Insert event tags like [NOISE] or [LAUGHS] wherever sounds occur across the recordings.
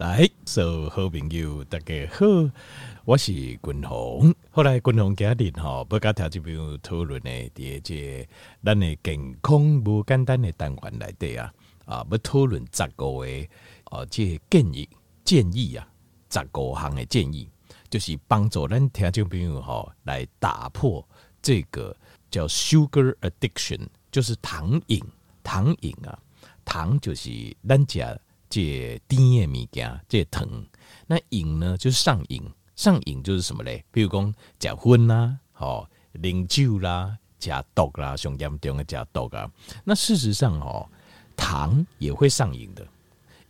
来，所有好朋友大家好，我是君鸿。后来君鸿家庭哈，不跟听众朋友讨论的第一节，咱的健康无简单的单元来对啊啊，要讨论十五个的啊，这建议建议啊，十个项的建议，就是帮助咱听众朋友哈来打破这个叫 sugar addiction，就是糖瘾，糖瘾啊，糖就是咱家。这甜的物件，这糖，那瘾呢就是上瘾，上瘾就是什么嘞？比如讲食薰啦，吼，啉酒啦，食毒啦，上严重的食毒啊。那事实上哦，糖也会上瘾的，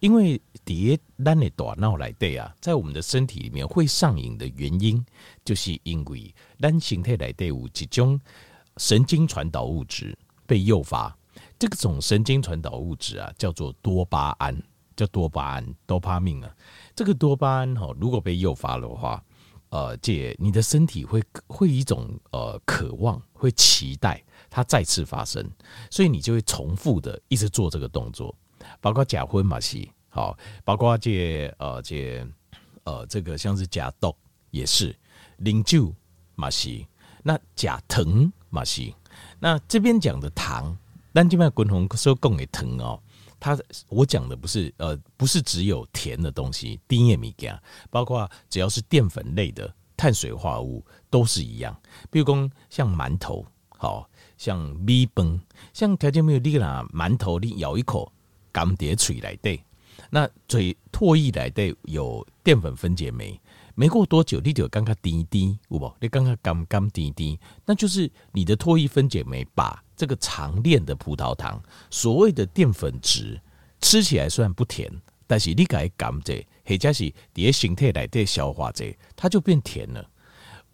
因为伫咱的大脑内底啊，在我们的身体里面会上瘾的原因，就是因为咱身体内底有一种神经传导物质被诱发，这个种神经传导物质啊，叫做多巴胺。叫多巴胺，多巴胺啊，这个多巴胺哈，如果被诱发的话，呃，这你的身体会会一种呃渴望，会期待它再次发生，所以你就会重复的一直做这个动作，包括假婚嘛是，好，包括这呃这呃这个像是假毒也是，啉酒嘛是，那假疼嘛是，那这边讲的糖，咱这边滚红说讲的糖哦。它我讲的不是呃，不是只有甜的东西，甜的物件，包括只要是淀粉类的碳水化合物都是一样。比如讲像馒头，好像米崩，像条件没有力啦，馒头你咬一口，甘蝶嘴来对，那嘴唾液来对有淀粉分解酶，没过多久你就刚刚滴滴，有无？你刚刚刚刚滴滴，那就是你的唾液分解酶把。这个长链的葡萄糖，所谓的淀粉质，吃起来虽然不甜，但是你改甘蔗，或者是叠形态来对消化这，它就变甜了。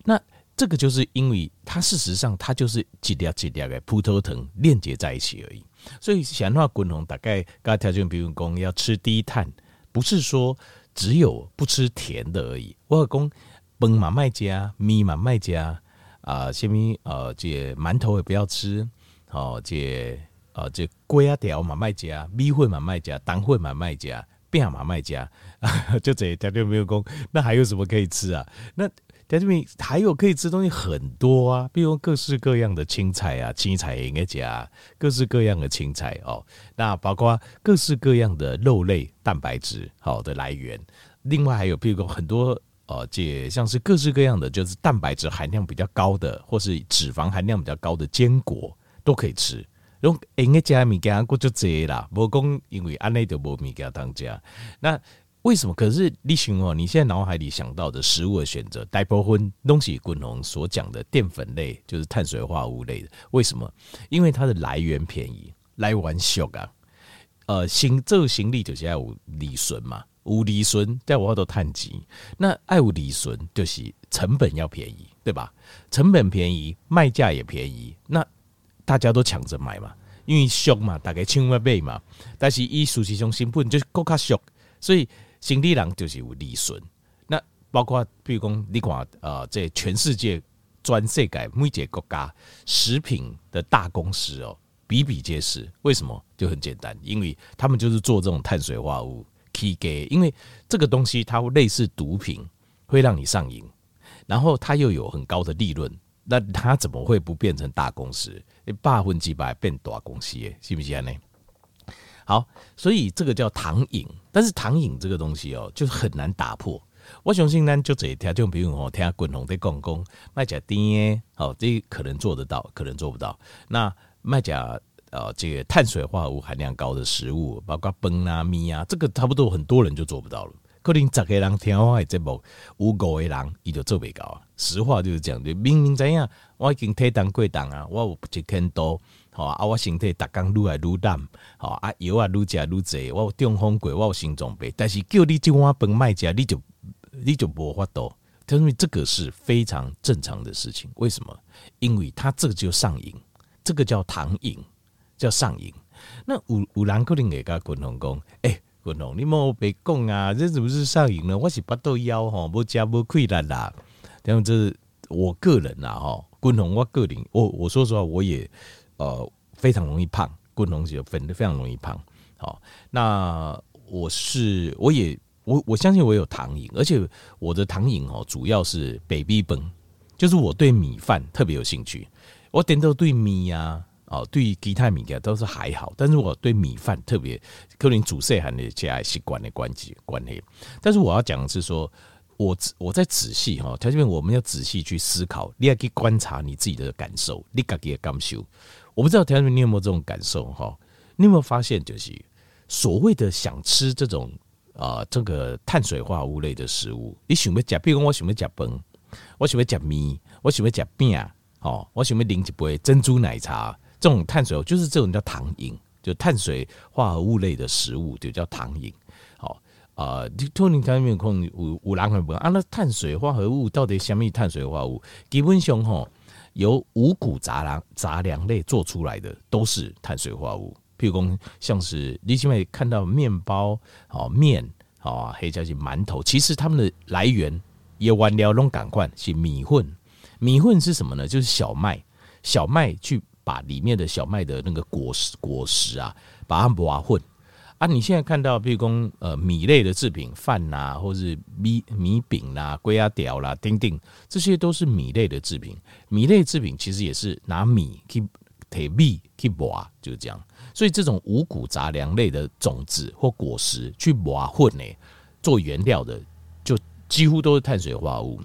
那这个就是因为它事实上它就是几粒几粒的葡萄糖链接在一起而已。所以想话滚红大概刚才条件，比如讲要吃低碳，不是说只有不吃甜的而已。我讲饭嘛卖加，米嘛卖加啊，虾米呃这馒头也不要吃。哦，这呃，这粿啊条嘛卖家，米粉嘛卖家，蛋粉嘛卖家，饼嘛卖家，[LAUGHS] 就这条就没有讲，那还有什么可以吃啊？那条件没还有可以吃东西很多啊，比如各式各样的青菜啊，青菜应该加各式各样的青菜哦。那包括各式各样的肉类蛋白质好的来源，另外还有比如说很多呃，这像是各式各样的就是蛋白质含量比较高的，或是脂肪含量比较高的坚果。都可以吃，用应该加米加过就这啦。不讲因为安内就无米加当家。那为什么？可是你想哦，你现在脑海里想到的食物的选择，大部分东西滚龙所讲的淀粉类，就是碳水化合物类的。为什么？因为它的来源便宜，来源俗啊。呃，行这个行李就是要有利润嘛，有利润在我都碳基。那爱有利润就是成本要便宜，对吧？成本便宜，卖价也便宜。那大家都抢着买嘛，因为俗嘛，大概千万倍嘛。但是以事实上成本就是更加俗，所以生理人就是有利润。那包括比如讲，你看呃，这全世界全世界每一个国家食品的大公司哦，比比皆是。为什么？就很简单，因为他们就是做这种碳水化合物，可以，因为这个东西它会类似毒品，会让你上瘾，然后它又有很高的利润。那他怎么会不变成大公司？你百分之百变大公司，是不是呢？好，所以这个叫糖瘾。但是糖瘾这个东西哦，就很难打破。我相信呢，就这一条，就比如我听滚红在讲讲，卖假甜，好，这可能做得到，可能做不到。那卖假呃，这个碳水化合物含量高的食物，包括崩啊、咪啊，这个差不多很多人就做不到了。可能十个人听我的节目，有五个人伊就做袂到啊。实话就是这样，就明明知影我已经体重过重啊，我有一千多，吼啊，我身体逐工愈来愈淡，吼啊，药啊愈食愈侪，我有中风过，我有心脏病，但是叫你这碗饭卖食，你就你就无法度，因为这个是非常正常的事情。为什么？因为他这个就上瘾，这个叫糖瘾，叫上瘾。那有有人可能会甲滚红讲，诶。你莫别讲啊，这是不是上瘾了？我是巴肚枵吼，无食无亏力啦。这样子，我个人啊，哈，滚红我个人，我我说实话，我也呃非常容易胖，滚红是分的非常容易胖。好，那我是我也我我相信我有糖瘾，而且我的糖瘾哦，主要是 baby 饭，就是我对米饭特别有兴趣。我点到对米呀，哦，对其他米嘅都是还好，但是我对米饭特别，可能煮食还的这爱习惯的关系关系。但是我要讲的是说，我我在仔细哈，条件我们要仔细去思考，你要去观察你自己的感受，你自己的感受。我不知道条件你有没有这种感受哈？你有没有发现，就是所谓的想吃这种啊、呃，这个碳水化合物类的食物，你想要吃，比如说我想要吃饭，我想要吃面，我想要吃饼，哦，我想要饮一杯珍珠奶茶，这种碳水就是这种叫糖瘾，就碳水化合物类的食物就叫糖瘾。好啊，你托尼看面空有有人会问啊，那碳水化合物到底什么碳水化合物？基本上吼，由五谷杂粮杂粮类做出来的都是碳水化合物。譬如讲，像是你现在看到面包、哦面、哦黑椒鸡、馒头，其实它们的来源也完了拢赶快是米混。米混是什么呢？就是小麦，小麦去把里面的小麦的那个果实果实啊，把它磨混啊。你现在看到，譬如讲呃米类的制品，饭呐、啊，或是米米饼啦、龟啊屌啦、丁丁，这些都是米类的制品。米类制品其实也是拿米去提米去磨，就是这样。所以这种五谷杂粮类的种子或果实去磨混呢，做原料的，就几乎都是碳水化合物。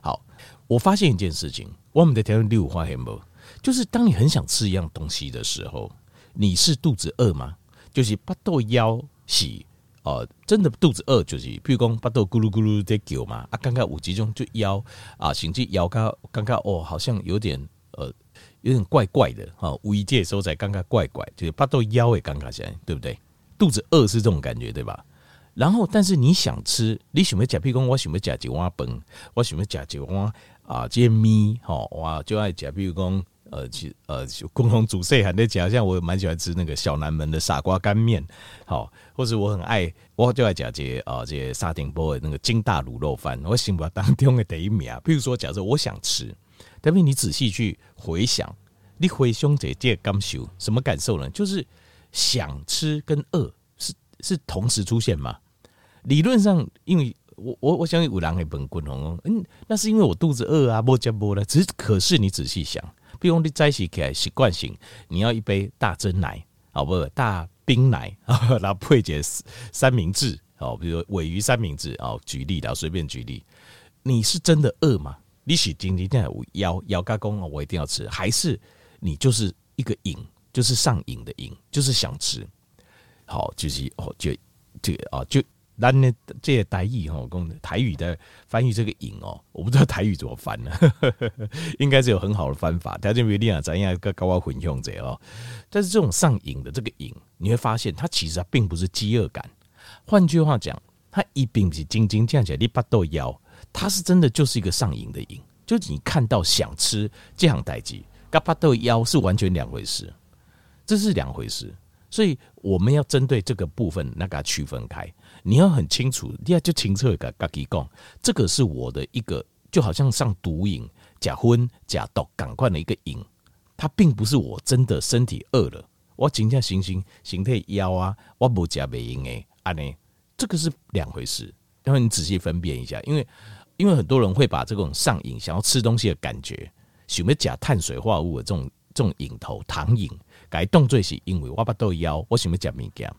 好，我发现一件事情，我们的条件第五话很不，就是当你很想吃一样东西的时候，你是肚子饿吗？就是巴肚枵是哦，真的肚子饿就是，譬如讲巴肚咕噜咕噜在叫嘛，啊，刚刚有几种就枵啊，甚至枵刚刚刚哦，好像有点呃。有点怪怪的哈，五一节的时候才刚刚怪怪，就是巴肚枵也刚刚起来，对不对？肚子饿是这种感觉，对吧？然后，但是你想吃，你想要吃，譬如讲，我想要吃一碗饭，我想要吃一碗啊，这些米，哈，哇，就爱吃，譬如讲，呃，其呃，共同煮菜还在讲，像我蛮喜欢吃那个小南门的傻瓜干面，好，或者我很爱，我就爱讲这啊，这沙丁波的那个金大卤肉饭，我心目当中的第一名。譬如说，假设我想吃。但是你仔细去回想，你回想这这感受，什么感受呢？就是想吃跟饿是是同时出现吗？理论上，因为我我我相信有人会崩溃哦，嗯，那是因为我肚子饿啊，不加不了。只是可是你仔细想，比如你在一起起来习惯性，你要一杯大珍奶，好不？大冰奶，[LAUGHS] 然后配点三明治，哦，比如鮪鱼三明治，哦，举例的，随便举例，你是真的饿吗？你是今天有要要加工，我一定要吃，还是你就是一个瘾，就是上瘾的瘾，就是想吃。好，就是哦，就就啊，就咱呢这些台语哈，讲台语的翻译这个瘾哦，我不知道台语怎么翻呢，[LAUGHS] 应该是有很好的方法。条件比例啊，咱应该高高混用者哦。但是这种上瘾的这个瘾，你会发现它其实它并不是饥饿感。换句话讲，它一并不是斤斤这样起来，你巴肚枵。它是真的就是一个上瘾的瘾，就是你看到想吃这样代际，跟巴肚枵是完全两回事，这是两回事，所以我们要针对这个部分那个区分开，你要很清楚，第二就清楚个自己讲，这个是我的一个就好像上毒瘾、假昏、假毒赶快的一个瘾，它并不是我真的身体饿了，我今天行行形态枵啊，我不加袂用诶，安尼这个是两回事，要你仔细分辨一下，因为。因为很多人会把这种上瘾、想要吃东西的感觉，想要假碳水化合物的这种这种瘾头、糖瘾，改动作是因为我巴肚枵，我想要食物件。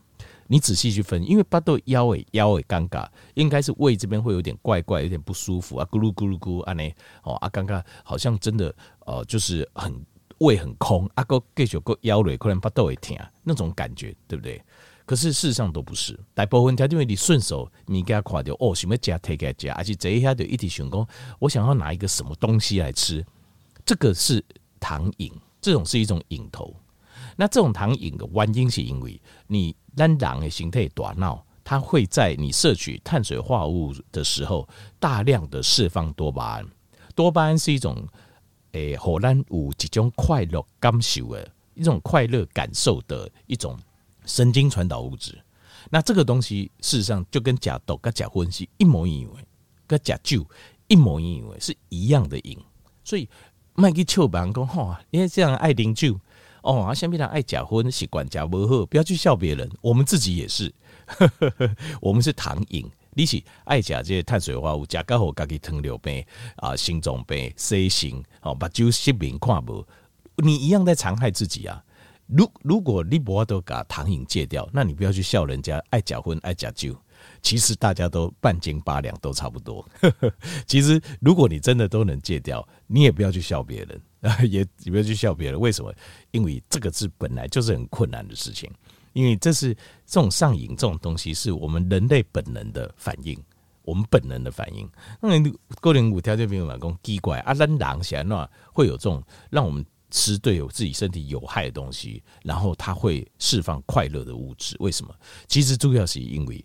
你仔细去分，因为巴肚枵诶枵诶尴尬，应该是胃这边会有点怪怪，有点不舒服啊，咕噜咕噜咕，安尼哦啊，尴尬，好像真的呃，就是很胃很空，啊个继续个枵嘞，可能巴肚会疼那种感觉，对不对？可是事实上都不是，大部分条因为你顺手你给他垮掉哦，什么加推给加，而且这一下就一体成功。我想要拿一个什么东西来吃，这个是糖瘾，这种是一种瘾头。那这种糖瘾的原因是因为你让人的形态大脑，它会在你摄取碳水化合物的时候大量的释放多巴胺。多巴胺是一种诶，荷兰有几种快乐感受的一种快乐感受的一种。神经传导物质，那这个东西事实上就跟假毒跟假荤是一模一样，跟假酒一模一样，是一样的瘾。所以卖去笑别人讲吼，因为这样爱啉酒哦，啊，像别人爱假荤习惯假不好，不要去笑别人，我们自己也是，呵呵呵，我们是糖瘾，你是爱食这些碳水化合物，加刚好家己糖尿病啊、心脏病、C 型哦，目睭失明看无，你一样在残害自己啊。如如果你不都把糖瘾戒掉，那你不要去笑人家爱假婚爱假酒。其实大家都半斤八两，都差不多。[LAUGHS] 其实如果你真的都能戒掉，你也不要去笑别人，[LAUGHS] 也也不要去笑别人。为什么？因为这个字本来就是很困难的事情。因为这是这种上瘾这种东西，是我们人类本能的反应，我们本能的反应。那你个人无条件没有老公奇怪啊，咱人起来那会有这种让我们。吃对有自己身体有害的东西，然后它会释放快乐的物质。为什么？其实主要是因为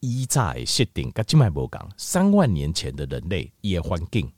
依在设定，跟金麦博讲，三万年前的人类也环境，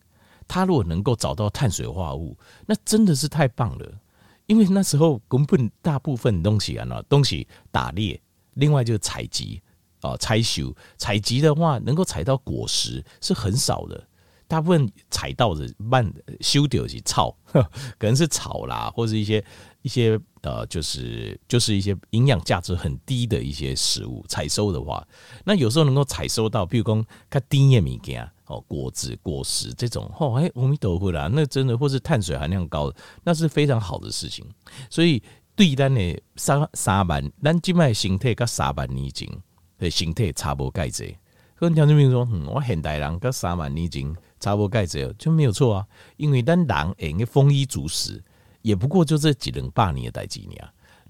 他如果能够找到碳水化合物，那真的是太棒了。因为那时候根本大部分东西啊，那东西打猎，另外就是采集啊，采修采集的话，能够采到果实是很少的。大部分采到的慢修掉是草，[LAUGHS] 可能是草啦，或者一些一些呃，就是就是一些营养价值很低的一些食物。采收的话，那有时候能够采收到，比如说它低叶物件哦，果子、果实这种哦，哎，阿弥陀佛啦，那真的或是碳水含量高，那是非常好的事情。所以对咱的三三万，咱今麦身体跟三万年前的身体差不多介。跟条件比如说，嗯，我现代人跟三万年前。差不多盖子就没有错啊，因为咱人诶丰衣足食，也不过就这几两百年的代志呢。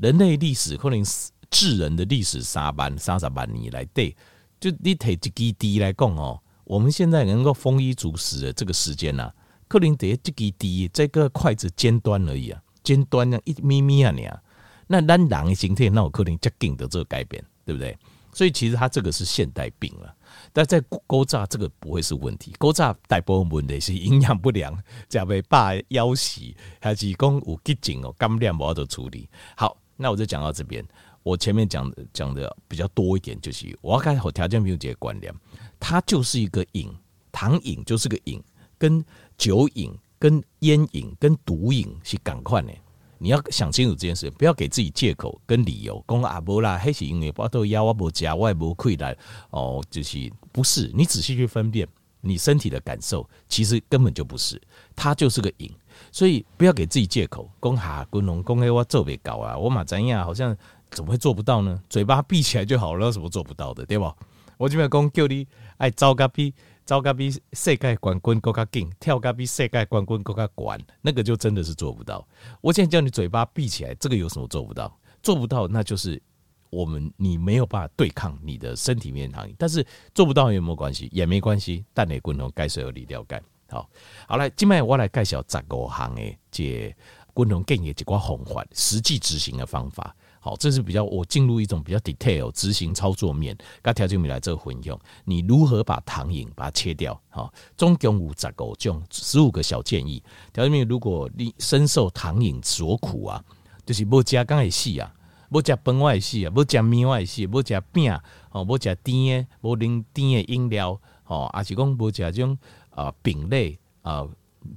人类历史可能智人的历史三万三十万年来对，就你提一基地来讲哦，我们现在能够丰衣足食的这个时间呢，可能得这基地这个筷子尖端而已啊，尖端那一咪咪啊你啊，那咱人的形态那有可能接近的这个改变，对不对？所以其实它这个是现代病了。但在古早这个不会是问题，古早大部分问题是营养不良，加被爸夭死，还是讲有急症哦，肝量不好的处理。好，那我就讲到这边。我前面讲的讲的比较多一点，就是我要开好条件没有这个观念，它就是一个瘾，糖瘾就是个瘾，跟酒瘾、跟烟瘾、跟毒瘾是同款的。你要想清楚这件事，不要给自己借口跟理由，讲啊无啦，还是因为我都腰我无吃，我也无亏来哦，就是不是？你仔细去分辨你身体的感受，其实根本就不是，它就是个瘾。所以不要给自己借口，讲哈，滚龙讲哎，我做不到啊，我嘛怎样？好像怎么会做不到呢？嘴巴闭起来就好了，有什么做不到的，对吧？我这边讲叫你爱糟个逼。走甲比世界冠军更加紧，跳甲比世界冠军更加悬，那个就真的是做不到。我现在叫你嘴巴闭起来，这个有什么做不到？做不到，那就是我们你没有办法对抗你的身体面糖。但是做不到也没有关系，也没关系。但你共同该是有理了解。好，好来，今麦我来介绍十五项的这共同建议一个方法，实际执行的方法。好，这是比较我进入一种比较 detail 执行操作面，跟条件米来这个混用，你如何把糖瘾把它切掉？好，总共五十五种，十五个小建议。条件米，如果你深受糖瘾所苦啊，就是不加刚的细啊，不加崩外细啊，不加面外细，不加饼哦，不加甜的，不啉甜的饮料哦，还是讲不加这种啊饼类啊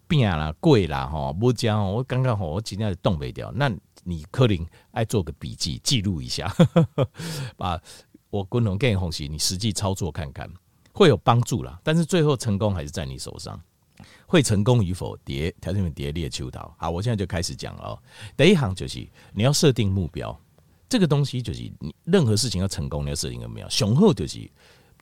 饼啦、粿啦哈，不加我刚刚好，我尽量冻未掉那。你可能爱做个笔记，记录一下，[LAUGHS] 把我共同建议红旗，你实际操作看看，会有帮助啦。但是最后成功还是在你手上，会成功与否，叠条件叠列秋桃。好，我现在就开始讲了。第一行就是你要设定目标，这个东西就是你任何事情要成功，你要设定个目标。雄厚就是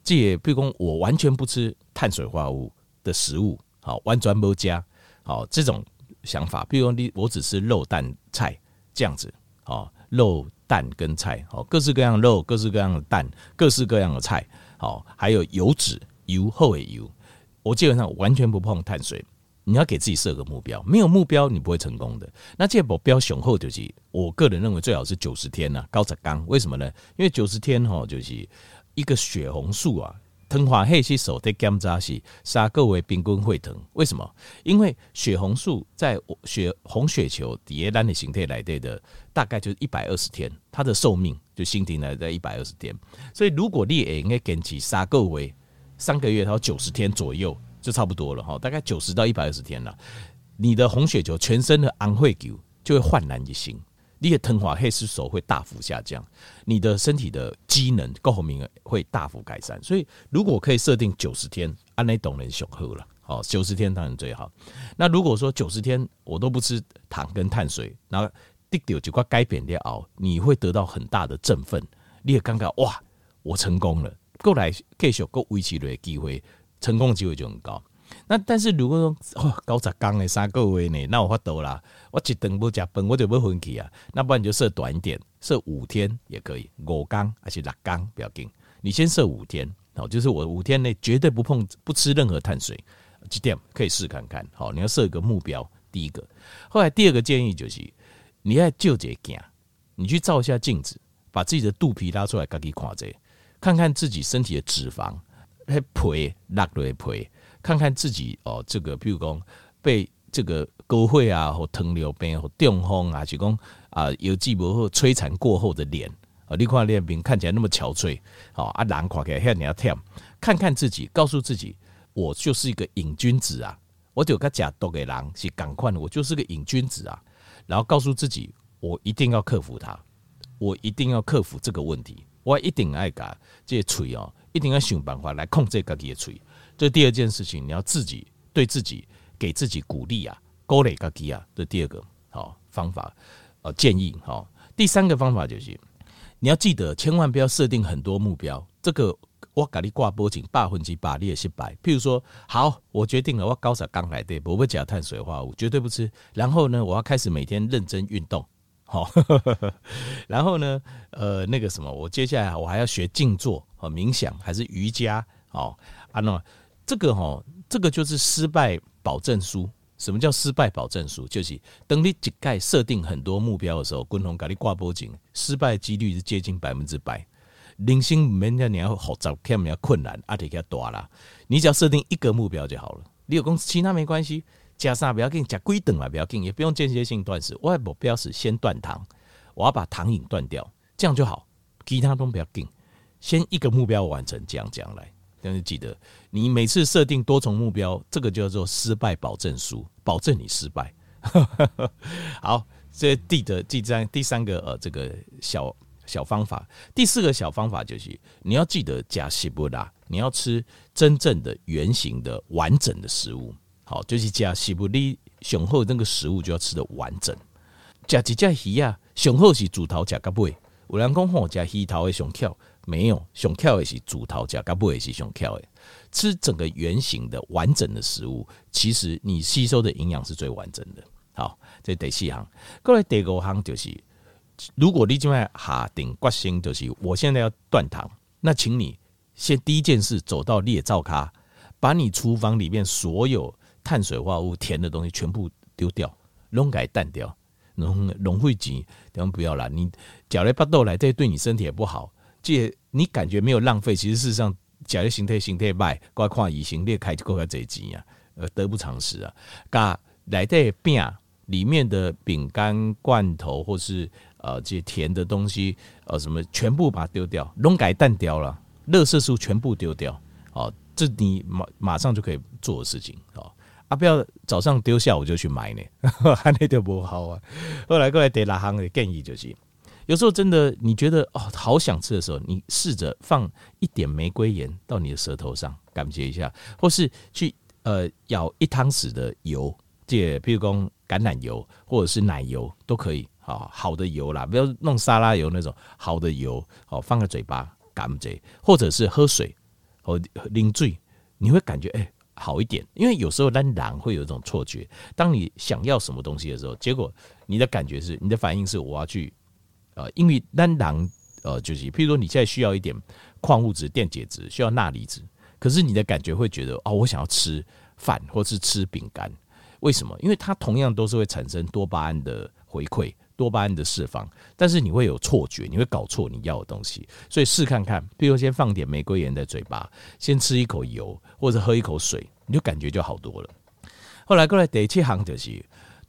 借，比如我完全不吃碳水化合物的食物，好，完全不加，好，这种想法。比如你我只吃肉蛋菜。这样子，哦，肉蛋跟菜，哦，各式各样的肉，各式各样的蛋，各式各样的菜，好，还有油脂，油后的油，我基本上完全不碰碳水。你要给自己设个目标，没有目标你不会成功的。那这目标雄厚就是，我个人认为最好是九十天呐，高质纲。为什么呢？因为九十天哈，就是一个血红素啊。糖化血吸收的检查是三个月平均会疼，为什么？因为血红素在血红血球底下单的形态来对的，大概就是一百二十天，它的寿命就心停了在一百二十天。所以如果你也应该坚持三个月，三个月到九十天左右就差不多了哈，大概九十到一百二十天了，你的红血球全身的红血球就会焕然一新。你的糖化黑色素会大幅下降，你的身体的机能各方面会大幅改善。所以，如果可以设定九十天，按那懂人雄喝了。好，九十天当然最好。那如果说九十天我都不吃糖跟碳水，然后得到几块改变的熬，你会得到很大的振奋。你也感觉哇，我成功了，过来继续过维持的机会，成功机会就很高。那但是如果说哦，九十天的三个月呢，那我发抖啦，我一顿不吃饭，我就不分去啊。那不然你就设短一点，设五天也可以，五天还是六天不要紧。你先设五天，好，就是我五天内绝对不碰不吃任何碳水。几点可以试看看？好，你要设一个目标。第一个，后来第二个建议就是，你要就这镜，你去照一下镜子，把自己的肚皮拉出来，自己看这，看看自己身体的脂肪，还皮拉落皮，看看自己哦，这个比如讲被这个沟会啊，或糖尿病或中风啊，是讲啊，有几波或摧残过后的脸啊，你看脸面看起来那么憔悴，哦啊，人看起来像你要跳，看看自己，告诉自己。我就是一个瘾君子啊！我就跟假毒给狼是赶快，我就是个瘾君子啊！然后告诉自己，我一定要克服它，我一定要克服这个问题，我一定爱搞这些锤哦，一定要想办法来控制自己的嘴。这第二件事情，你要自己对自己给自己鼓励啊，鼓励自己啊，这第二个好方法呃建议好。第三个方法就是你要记得，千万不要设定很多目标，这个。我给你挂脖颈，八分之百你也失败。譬如说，好，我决定了，我高烧刚来对，不加碳水化合物，绝对不吃。然后呢，我要开始每天认真运动，[LAUGHS] 好。然后呢，呃，那个什么，我接下来我还要学静坐和冥想，还是瑜伽，好啊。那这个哈，这个就是失败保证书。什么叫失败保证书？就是等你一概设定很多目标的时候，共同给你挂脖颈，失败几率是接近百分之百。零星没那你要好找，看没有困难，阿提给他多了。你只要设定一个目标就好了。你有公司其他没关系，加上不要紧，加规等啊不要紧，也不用间歇性断食。我的目标是先断糖，我要把糖瘾断掉，这样就好。其他都不要紧，先一个目标完成，这样这样来。但是记得，你每次设定多重目标，这个叫做失败保证书，保证你失败。[LAUGHS] 好，这第的第三第三个呃，这个小。小方法，第四个小方法就是你要记得加西布拉，你要吃真正的圆形的完整的食物。好，就是加西布利雄厚那个食物就要吃的完整。加几只鱼啊，雄厚是主头加个尾。有人讲吼，加鱼头会上翘，没有熊跳的是主头加个背是熊跳的。吃整个圆形的完整的食物，其实你吸收的营养是最完整的。好，这第四行，过来第五行就是。如果你今晚下定决心，就是我现在要断糖，那请你先第一件事走到列灶咖，把你厨房里面所有碳水化合物、甜的东西全部丢掉，弄改淡掉，弄弄会急，等不要了。你嚼来巴豆来，这对你身体也不好。这你感觉没有浪费，其实事实上假如形态形态卖，挂跨乙型列开就够个这急呀，呃，得不偿失啊。嘎来的饼里面的饼干罐头或是。呃，这些甜的东西，呃，什么全部把它丢掉，弄改淡掉了，垃圾食物全部丢掉，哦，这你马马上就可以做的事情，哦，啊，不要早上丢下午就去买呢，[LAUGHS] 那就不好啊。后来过来第六行的建议就是，有时候真的你觉得哦好想吃的时候，你试着放一点玫瑰盐到你的舌头上，感觉一下，或是去呃舀一汤匙的油，这譬如说橄榄油或者是奶油都可以。好好的油啦，不要弄沙拉油那种好的油，好放在嘴巴感觉，或者是喝水或啉水，你会感觉哎、好一点。因为有时候咱人会有一种错觉，当你想要什么东西的时候，结果你的感觉是，你的反应是我要去呃，因为单糖呃就是，譬如说你现在需要一点矿物质、电解质，需要钠离子，可是你的感觉会觉得哦，我想要吃饭或是吃饼干，为什么？因为它同样都是会产生多巴胺的回馈。多巴胺的释放，但是你会有错觉，你会搞错你要的东西，所以试看看，譬如先放点玫瑰盐在嘴巴，先吃一口油，或者喝一口水，你就感觉就好多了。后来过来第七行就是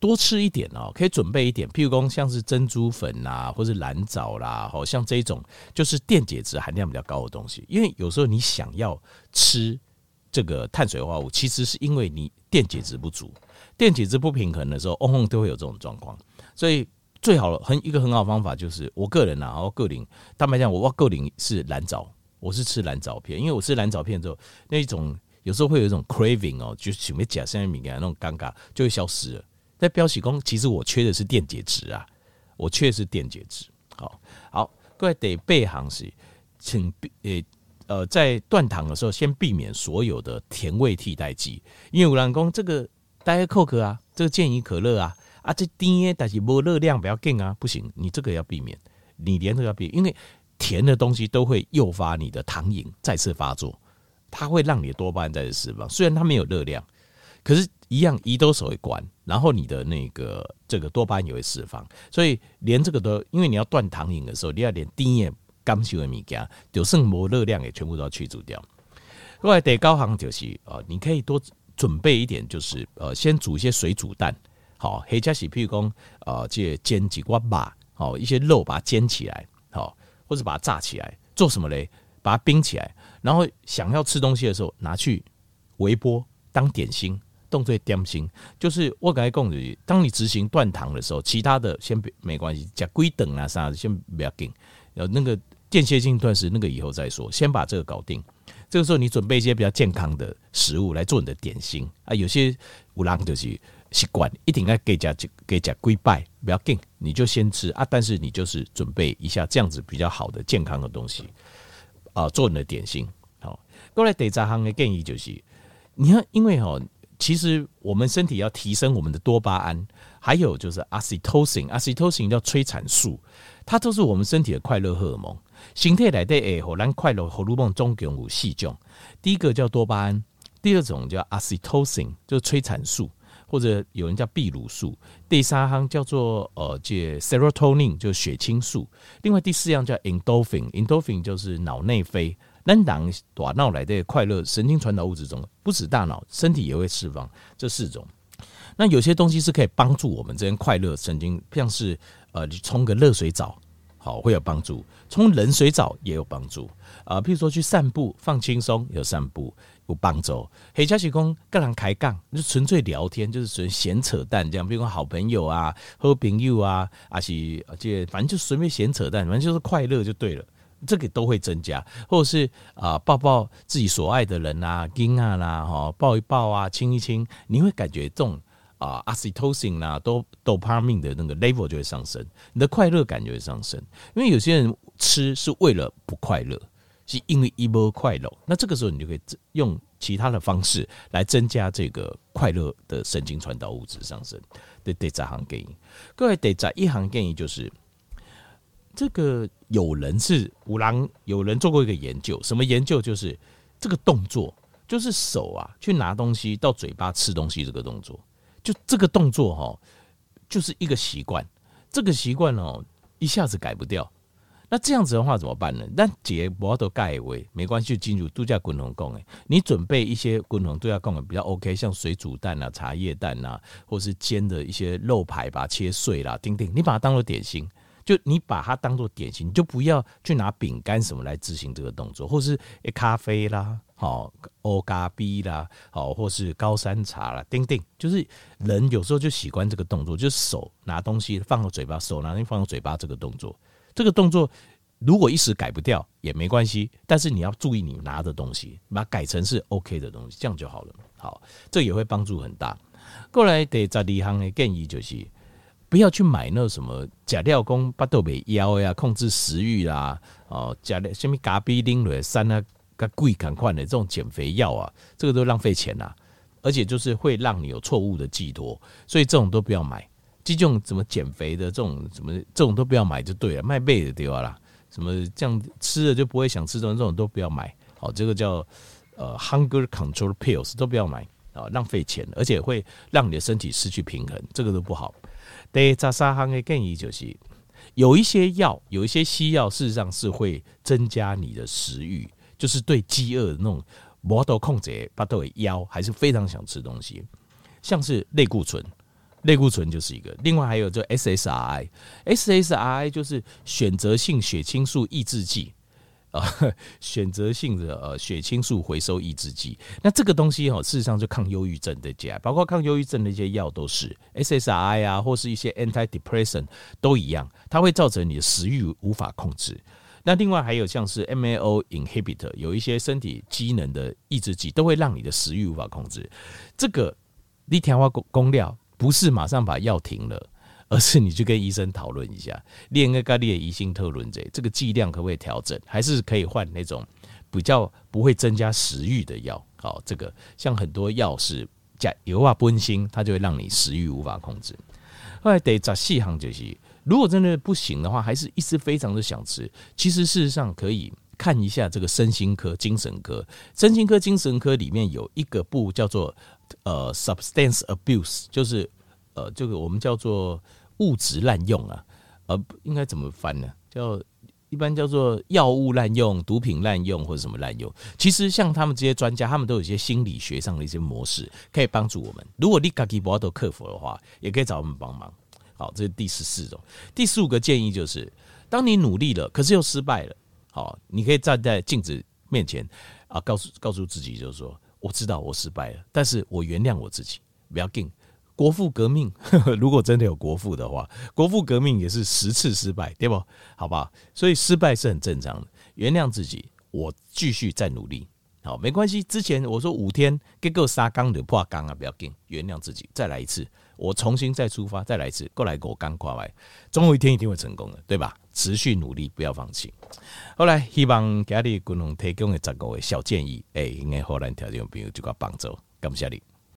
多吃一点哦，可以准备一点，譬如说像是珍珠粉啦，或是蓝藻啦，好像这种就是电解质含量比较高的东西。因为有时候你想要吃这个碳水化合物，其实是因为你电解质不足，电解质不平衡的时候，嗡嗡都会有这种状况，所以。最好很一个很好方法就是，我个人啊，我个人坦白讲，我我个人是蓝藻，我是吃蓝藻片，因为我吃蓝藻片之后，那一种有时候会有一种 craving 哦，就是准备假现在敏感那种尴尬就会消失了。在标喜功，其实我缺的是电解质啊，我缺的是电解质。好，好，各位得备行是，请避呃呃，在断糖的时候，先避免所有的甜味替代剂，因为有人讲这个 diet coke 啊，这个健怡可乐啊。啊，这甜但是没热量，不要紧啊，不行，你这个要避免，你连这个要避，因为甜的东西都会诱发你的糖瘾再次发作，它会让你的多巴胺再次释放。虽然它没有热量，可是，一样胰岛素会关，然后你的那个这个多巴胺也会释放，所以连这个都，因为你要断糖瘾的时候，你要连甜也甘受的物件，就剩没热量也全部都要去除掉。另外，得高行就是呃，你可以多准备一点，就是呃，先煮一些水煮蛋。好，黑加喜，譬如讲，呃，这煎几块把，好一些肉，把它煎起来，好，或者把它炸起来，做什么嘞？把它冰起来，然后想要吃东西的时候，拿去微波当点心，动作点心。就是我刚才讲的，当你执行断糖的时候，其他的先别没关系，加龟等啊啥的先不要紧。呃，那个间歇性断食那个以后再说，先把这个搞定。这个时候你准备一些比较健康的食物来做你的点心啊，有些五郎就是。习惯一定要给家给家跪拜，不要紧，你就先吃啊。但是你就是准备一下这样子比较好的健康的东西啊，做你的点心。好，过来第三行的建议就是，你看，因为哦，其实我们身体要提升我们的多巴胺，还有就是 oxytocin，oxytocin 叫催产素，它都是我们身体的快乐荷尔蒙。身体来的诶，荷兰快乐荷尔蒙总共有四种，第一个叫多巴胺，第二种叫 oxytocin，就是催产素。或者有人叫泌乳素，第三行叫做呃，这 serotonin 就是血清素。另外第四样叫 endorphin，endorphin 就是脑内啡。能当大脑来的快乐神经传导物质中，不止大脑，身体也会释放这四种。那有些东西是可以帮助我们这些快乐神经，像是呃，你冲个热水澡，好会有帮助；冲冷水澡也有帮助。啊、呃，譬如说去散步放轻松，有散步。有帮助，黑加喜公跟人开杠，就纯粹聊天，就是纯闲扯淡这样。比如说好朋友啊，好朋友啊，还是这反正就随便闲扯淡，反正就是快乐就对了。这个都会增加，或者是啊抱抱自己所爱的人啊，亲啊啦哈，抱一抱啊，亲一亲，你会感觉这种啊，oxytocin 啊，都 dopamine 的那个 level 就会上升，你的快乐感就会上升。因为有些人吃是为了不快乐。是因为一波快乐，那这个时候你就可以用其他的方式来增加这个快乐的神经传导物质上升。对，第三项建议，各位第十一行建议就是，这个有人是五郎，有人做过一个研究，什么研究？就是这个动作，就是手啊去拿东西到嘴巴吃东西这个动作，就这个动作哈，就是一个习惯，这个习惯哦一下子改不掉。那这样子的话怎么办呢？那解不都盖为没关系，进入度假滚筒供诶。你准备一些滚筒度假供比较 OK，像水煮蛋啊、茶叶蛋啊，或是煎的一些肉排吧，切碎啦，丁丁，你把它当做点心，就你把它当做点心，你就不要去拿饼干什么来执行这个动作，或是咖啡啦，好欧咖啡啦，好或是高山茶啦，丁丁，就是人有时候就喜欢这个动作，就是手拿东西放到嘴巴，手拿东西放到嘴巴这个动作。这个动作如果一时改不掉也没关系，但是你要注意你拿的东西，把它改成是 OK 的东西，这样就好了。好，这也会帮助很大。过来第十二项的建议就是，不要去买那什么假料工巴豆美腰呀，控制食欲啦，哦，假料什么咖啡丁类三啊，个贵赶快的这种减肥药啊，这个都浪费钱呐，而且就是会让你有错误的寄托，所以这种都不要买。这种怎么减肥的这种什么这种都不要买就对了，卖背的对吧啦？什么这样吃了就不会想吃的这种都不要买。好，这个叫呃 hunger control pills 都不要买啊，浪费钱，而且会让你的身体失去平衡，这个都不好。第十三项的建议就是，有一些药，有一些西药，事实上是会增加你的食欲，就是对饥饿的那种摩托控制，把都给腰还是非常想吃东西，像是类固醇。类固醇就是一个，另外还有就 SSRI，SSRI 就是选择性血清素抑制剂，啊 [LAUGHS] 选择性的呃血清素回收抑制剂。那这个东西哦，事实上就抗忧郁症的解，包括抗忧郁症的一些药都是 SSRI 啊，或是一些 antidepressant 都一样，它会造成你的食欲无法控制。那另外还有像是 MAO inhibitor，有一些身体机能的抑制剂，都会让你的食欲无法控制。这个你调化功功料，不是马上把药停了，而是你去跟医生讨论一下，练个咖喱的乙醯特仑这这个剂量可不可以调整，还是可以换那种比较不会增加食欲的药。好，这个像很多药是加油啊温馨，它就会让你食欲无法控制。后来得找细行就是。如果真的不行的话，还是一直非常的想吃。其实事实上可以看一下这个身心科、精神科、身心科、精神科里面有一个部叫做呃 substance abuse，就是呃这个我们叫做物质滥用啊，呃应该怎么翻呢？叫一般叫做药物滥用、毒品滥用或者什么滥用。其实像他们这些专家，他们都有一些心理学上的一些模式可以帮助我们。如果你卡基不都克服的话，也可以找我们帮忙。好，这是第十四种。第十五个建议就是，当你努力了，可是又失败了，好，你可以站在镜子面前啊，告诉告诉自己，就是说，我知道我失败了，但是我原谅我自己。不要紧，国父革命呵呵，[LAUGHS] 如果真的有国父的话，国父革命也是十次失败，对不？好吧，所以失败是很正常的。原谅自己，我继续再努力。好，没关系。之前我说五天给够杀缸的破缸啊，不要紧，原谅自己，再来一次。我重新再出发，再来一次，过来给我刚跨来，总有一天一定会成功的，对吧？持续努力，不要放弃。后来希望家里共同提供的十个小建议，哎、欸，应该后来条件朋友就够帮助，感谢你。